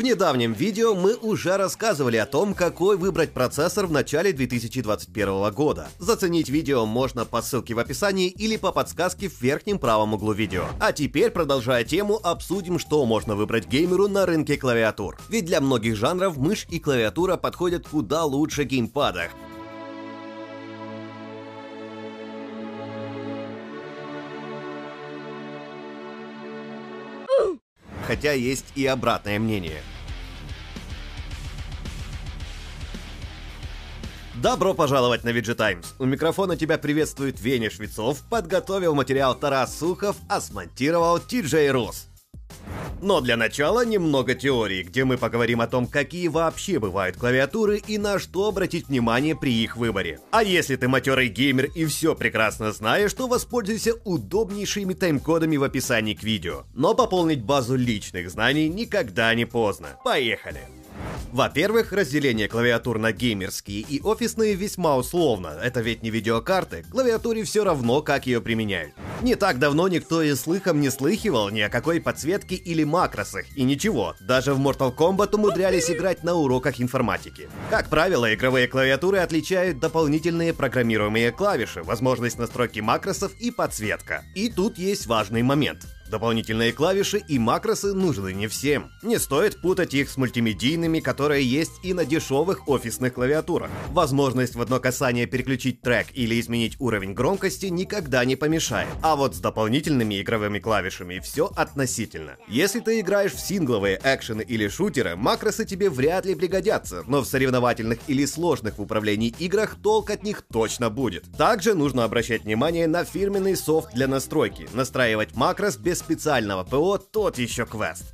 В недавнем видео мы уже рассказывали о том, какой выбрать процессор в начале 2021 года. Заценить видео можно по ссылке в описании или по подсказке в верхнем правом углу видео. А теперь, продолжая тему, обсудим, что можно выбрать геймеру на рынке клавиатур. Ведь для многих жанров мышь и клавиатура подходят куда лучше геймпада. Хотя есть и обратное мнение. Добро пожаловать на VG Times. У микрофона тебя приветствует Веня Швецов, подготовил материал Тарас Сухов, а смонтировал TJ Рус. Но для начала немного теории, где мы поговорим о том, какие вообще бывают клавиатуры и на что обратить внимание при их выборе. А если ты матерый геймер и все прекрасно знаешь, то воспользуйся удобнейшими тайм-кодами в описании к видео. Но пополнить базу личных знаний никогда не поздно. Поехали! Во-первых, разделение клавиатур на геймерские и офисные весьма условно. Это ведь не видеокарты, клавиатуре все равно, как ее применяют. Не так давно никто и слыхом не слыхивал ни о какой подсветке или макросах, и ничего, даже в Mortal Kombat умудрялись играть на уроках информатики. Как правило, игровые клавиатуры отличают дополнительные программируемые клавиши, возможность настройки макросов и подсветка. И тут есть важный момент. Дополнительные клавиши и макросы нужны не всем. Не стоит путать их с мультимедийными, которые есть и на дешевых офисных клавиатурах. Возможность в одно касание переключить трек или изменить уровень громкости никогда не помешает. А вот с дополнительными игровыми клавишами все относительно. Если ты играешь в сингловые экшены или шутеры, макросы тебе вряд ли пригодятся, но в соревновательных или сложных в управлении играх толк от них точно будет. Также нужно обращать внимание на фирменный софт для настройки, настраивать макрос без специального ПО тот еще квест.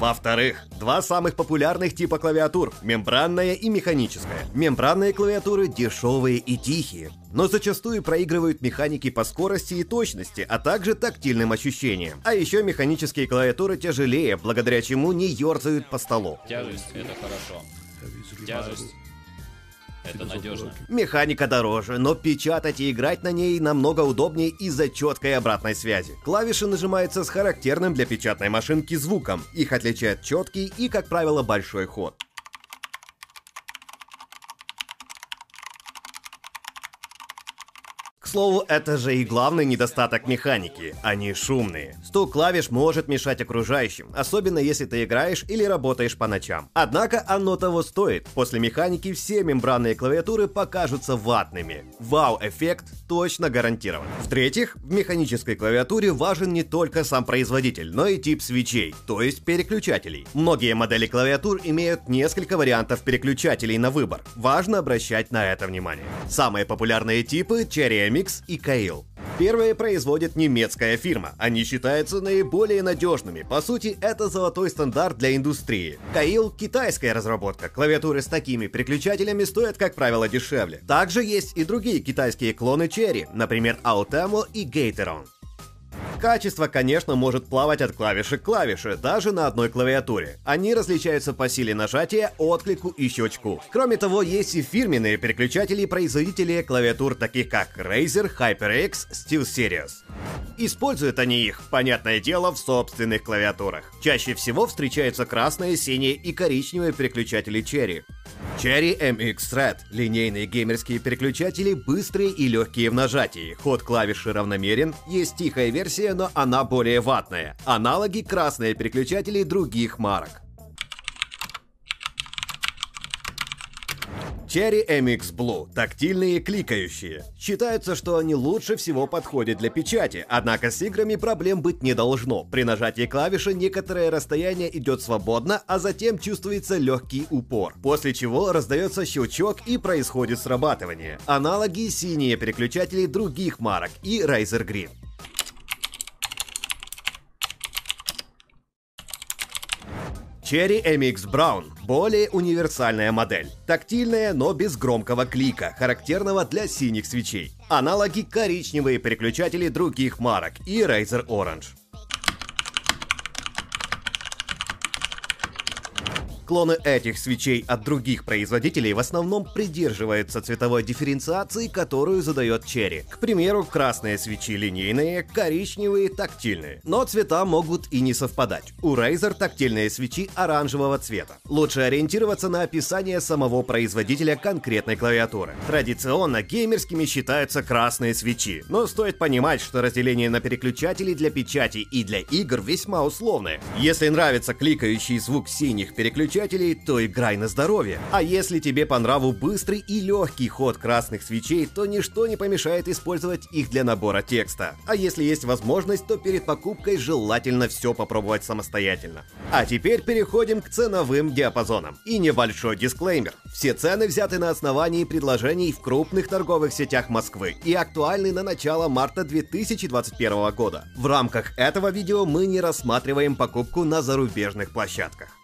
Во-вторых, два самых популярных типа клавиатур – мембранная и механическая. Мембранные клавиатуры дешевые и тихие, но зачастую проигрывают механики по скорости и точности, а также тактильным ощущениям. А еще механические клавиатуры тяжелее, благодаря чему не ерзают по столу. Тяжесть – это хорошо. Тяжесть это надежно. Механика дороже, но печатать и играть на ней намного удобнее из-за четкой обратной связи. Клавиши нажимаются с характерным для печатной машинки звуком. Их отличает четкий и, как правило, большой ход. К слову, это же и главный недостаток механики. Они шумные. Стук клавиш может мешать окружающим, особенно если ты играешь или работаешь по ночам. Однако оно того стоит. После механики все мембранные клавиатуры покажутся ватными. Вау-эффект точно гарантирован. В-третьих, в механической клавиатуре важен не только сам производитель, но и тип свечей, то есть переключателей. Многие модели клавиатур имеют несколько вариантов переключателей на выбор. Важно обращать на это внимание. Самые популярные типы Cherry Mix и Kail. Первые производит немецкая фирма. Они считаются наиболее надежными. По сути, это золотой стандарт для индустрии. Kail – китайская разработка. Клавиатуры с такими переключателями стоят, как правило, дешевле. Также есть и другие китайские клоны Cherry, например, Autemo и Gateron. Качество, конечно, может плавать от клавиши к клавише, даже на одной клавиатуре. Они различаются по силе нажатия, отклику и щелчку. Кроме того, есть и фирменные переключатели производителей клавиатур, таких как Razer, HyperX, SteelSeries. Используют они их, понятное дело, в собственных клавиатурах. Чаще всего встречаются красные, синие и коричневые переключатели Cherry. Cherry MX Thread – линейные геймерские переключатели, быстрые и легкие в нажатии. Ход клавиши равномерен, есть тихая версия, но она более ватная. Аналоги – красные переключатели других марок. Cherry MX Blue – тактильные кликающие. Считается, что они лучше всего подходят для печати, однако с играми проблем быть не должно. При нажатии клавиши некоторое расстояние идет свободно, а затем чувствуется легкий упор, после чего раздается щелчок и происходит срабатывание. Аналоги – синие переключатели других марок и Razer Green. Cherry MX Brown – более универсальная модель. Тактильная, но без громкого клика, характерного для синих свечей. Аналоги – коричневые переключатели других марок и Razer Orange. Клоны этих свечей от других производителей в основном придерживаются цветовой дифференциации, которую задает Cherry. К примеру, красные свечи линейные, коричневые тактильные. Но цвета могут и не совпадать. У Razer тактильные свечи оранжевого цвета. Лучше ориентироваться на описание самого производителя конкретной клавиатуры. Традиционно геймерскими считаются красные свечи, но стоит понимать, что разделение на переключатели для печати и для игр весьма условное. Если нравится кликающий звук синих переключателей, то играй на здоровье. А если тебе по нраву быстрый и легкий ход красных свечей, то ничто не помешает использовать их для набора текста. А если есть возможность, то перед покупкой желательно все попробовать самостоятельно. А теперь переходим к ценовым диапазонам. И небольшой дисклеймер. Все цены взяты на основании предложений в крупных торговых сетях Москвы и актуальны на начало марта 2021 года. В рамках этого видео мы не рассматриваем покупку на зарубежных площадках.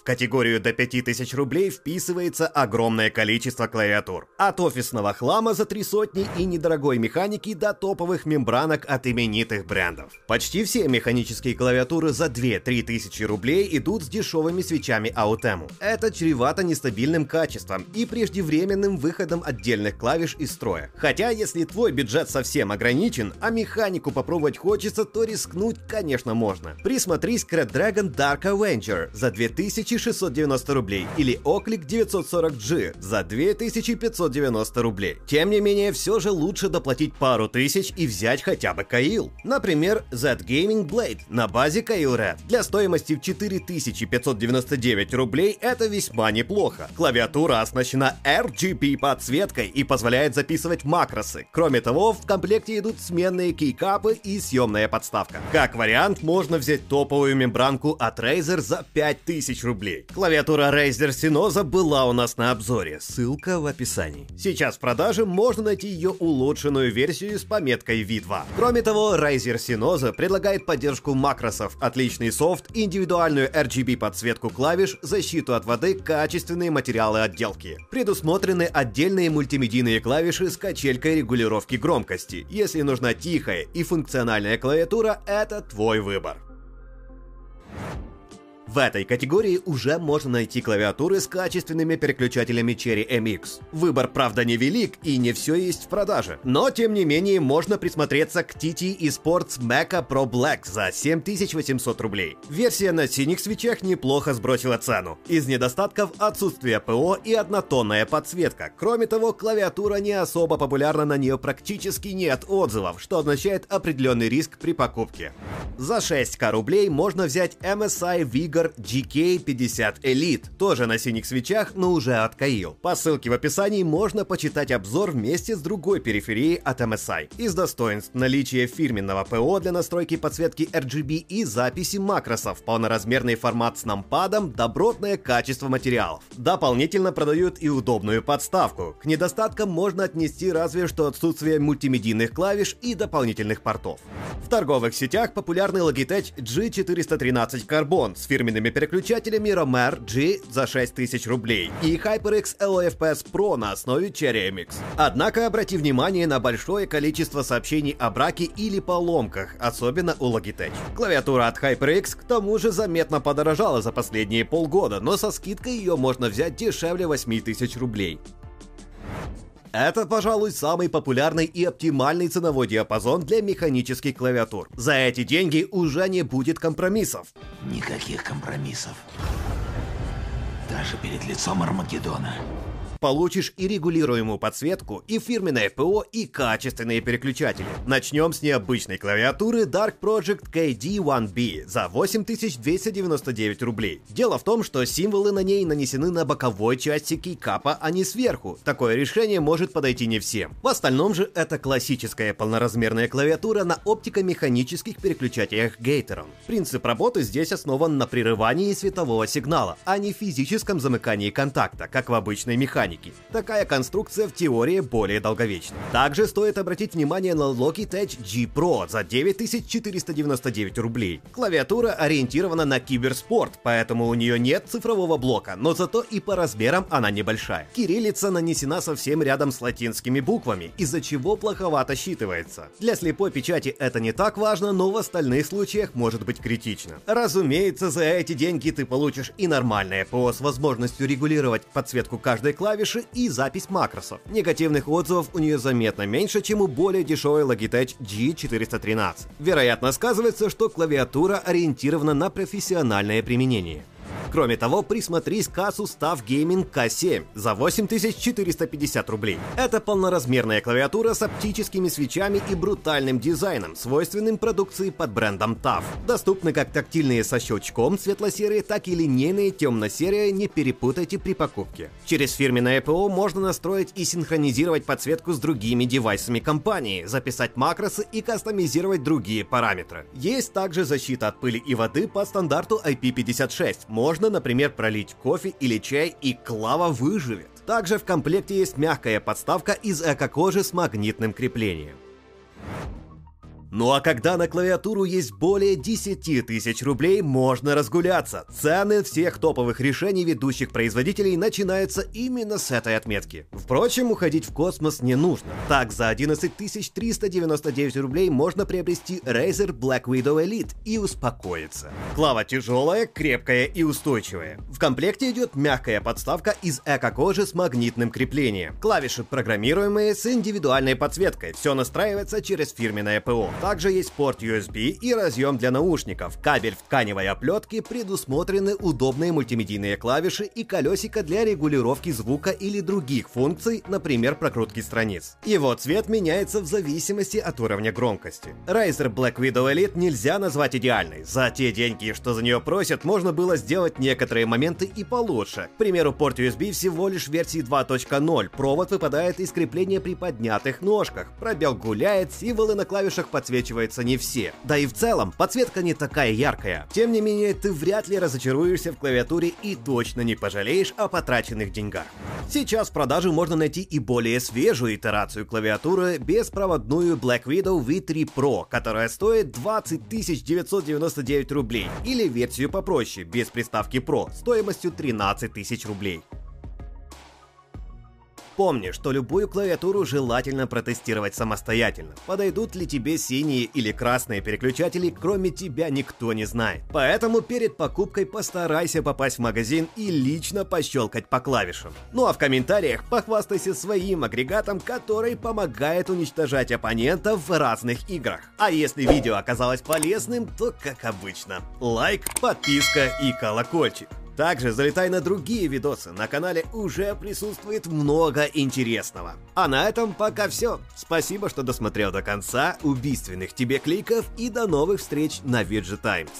В категорию до 5000 рублей вписывается огромное количество клавиатур. От офисного хлама за три сотни и недорогой механики до топовых мембранок от именитых брендов. Почти все механические клавиатуры за 2-3 тысячи рублей идут с дешевыми свечами Autemu. Это чревато нестабильным качеством и преждевременным выходом отдельных клавиш из строя. Хотя, если твой бюджет совсем ограничен, а механику попробовать хочется, то рискнуть, конечно, можно. Присмотрись к Red Dragon Dark Avenger за 2000 2690 рублей или Оклик 940G за 2590 рублей. Тем не менее, все же лучше доплатить пару тысяч и взять хотя бы Каил. Например, Z Gaming Blade на базе Каил Red. Для стоимости в 4599 рублей это весьма неплохо. Клавиатура оснащена RGB подсветкой и позволяет записывать макросы. Кроме того, в комплекте идут сменные кейкапы и съемная подставка. Как вариант, можно взять топовую мембранку от Razer за 5000 рублей. Клавиатура Razer Sinoza была у нас на обзоре, ссылка в описании. Сейчас в продаже можно найти ее улучшенную версию с пометкой V2. Кроме того, Razer Sinoza предлагает поддержку макросов, отличный софт, индивидуальную RGB подсветку клавиш, защиту от воды, качественные материалы отделки. Предусмотрены отдельные мультимедийные клавиши с качелькой регулировки громкости. Если нужна тихая и функциональная клавиатура, это твой выбор. В этой категории уже можно найти клавиатуры с качественными переключателями Cherry MX. Выбор, правда, невелик и не все есть в продаже. Но, тем не менее, можно присмотреться к TT Esports Mecha Pro Black за 7800 рублей. Версия на синих свечах неплохо сбросила цену. Из недостатков отсутствие ПО и однотонная подсветка. Кроме того, клавиатура не особо популярна, на нее практически нет отзывов, что означает определенный риск при покупке. За 6к рублей можно взять MSI Vigor Tiger GK50 Elite, тоже на синих свечах, но уже от Каил. По ссылке в описании можно почитать обзор вместе с другой периферией от MSI. Из достоинств наличие фирменного ПО для настройки подсветки RGB и записи макросов, полноразмерный формат с нампадом, добротное качество материалов. Дополнительно продают и удобную подставку. К недостаткам можно отнести разве что отсутствие мультимедийных клавиш и дополнительных портов. В торговых сетях популярный Logitech G413 Carbon с фирменным фирменными переключателями Romer G за 6000 рублей и HyperX LFPS Pro на основе Cherry MX. Однако обрати внимание на большое количество сообщений о браке или поломках, особенно у Logitech. Клавиатура от HyperX к тому же заметно подорожала за последние полгода, но со скидкой ее можно взять дешевле 8000 рублей. Это, пожалуй, самый популярный и оптимальный ценовой диапазон для механических клавиатур. За эти деньги уже не будет компромиссов. Никаких компромиссов. Даже перед лицом Армагеддона получишь и регулируемую подсветку, и фирменное ПО, и качественные переключатели. Начнем с необычной клавиатуры Dark Project KD1B за 8299 рублей. Дело в том, что символы на ней нанесены на боковой части кейкапа, а не сверху. Такое решение может подойти не всем. В остальном же это классическая полноразмерная клавиатура на оптико-механических переключателях Gateron. Принцип работы здесь основан на прерывании светового сигнала, а не физическом замыкании контакта, как в обычной механике механики. Такая конструкция в теории более долговечна. Также стоит обратить внимание на Logitech G Pro за 9499 рублей. Клавиатура ориентирована на киберспорт, поэтому у нее нет цифрового блока, но зато и по размерам она небольшая. Кириллица нанесена совсем рядом с латинскими буквами, из-за чего плоховато считывается. Для слепой печати это не так важно, но в остальных случаях может быть критично. Разумеется, за эти деньги ты получишь и нормальное ПО с возможностью регулировать подсветку каждой клавиши и запись макросов. Негативных отзывов у нее заметно меньше, чем у более дешевой Logitech G413. Вероятно, сказывается, что клавиатура ориентирована на профессиональное применение. Кроме того, присмотрись к Asus TUF Gaming K7 за 8450 рублей. Это полноразмерная клавиатура с оптическими свечами и брутальным дизайном, свойственным продукции под брендом TUF. Доступны как тактильные со щелчком светло-серые, так и линейные темно-серые, не перепутайте при покупке. Через фирменное ПО можно настроить и синхронизировать подсветку с другими девайсами компании, записать макросы и кастомизировать другие параметры. Есть также защита от пыли и воды по стандарту IP56. Можно можно, например, пролить кофе или чай, и клава выживет. Также в комплекте есть мягкая подставка из эко-кожи с магнитным креплением. Ну а когда на клавиатуру есть более 10 тысяч рублей, можно разгуляться. Цены всех топовых решений ведущих производителей начинаются именно с этой отметки. Впрочем, уходить в космос не нужно. Так, за 11 399 рублей можно приобрести Razer Black Widow Elite и успокоиться. Клава тяжелая, крепкая и устойчивая. В комплекте идет мягкая подставка из эко-кожи с магнитным креплением. Клавиши программируемые с индивидуальной подсветкой. Все настраивается через фирменное ПО. Также есть порт USB и разъем для наушников. Кабель в тканевой оплетке предусмотрены удобные мультимедийные клавиши и колесико для регулировки звука или других функций, например, прокрутки страниц. Его цвет меняется в зависимости от уровня громкости. Razer Black Widow Elite нельзя назвать идеальной. За те деньги, что за нее просят, можно было сделать некоторые моменты и получше. К примеру, порт USB всего лишь версии 2.0, провод выпадает из крепления при поднятых ножках, пробел гуляет, символы на клавишах подсвечиваются подсвечиваются не все. Да и в целом, подсветка не такая яркая. Тем не менее, ты вряд ли разочаруешься в клавиатуре и точно не пожалеешь о потраченных деньгах. Сейчас в продаже можно найти и более свежую итерацию клавиатуры, беспроводную Black Widow V3 Pro, которая стоит 20 999 рублей, или версию попроще, без приставки Pro, стоимостью 13 тысяч рублей. Помни, что любую клавиатуру желательно протестировать самостоятельно. Подойдут ли тебе синие или красные переключатели, кроме тебя никто не знает. Поэтому перед покупкой постарайся попасть в магазин и лично пощелкать по клавишам. Ну а в комментариях похвастайся своим агрегатом, который помогает уничтожать оппонентов в разных играх. А если видео оказалось полезным, то как обычно, лайк, подписка и колокольчик. Также залетай на другие видосы, на канале уже присутствует много интересного. А на этом пока все. Спасибо, что досмотрел до конца, убийственных тебе кликов и до новых встреч на Виджи Таймс.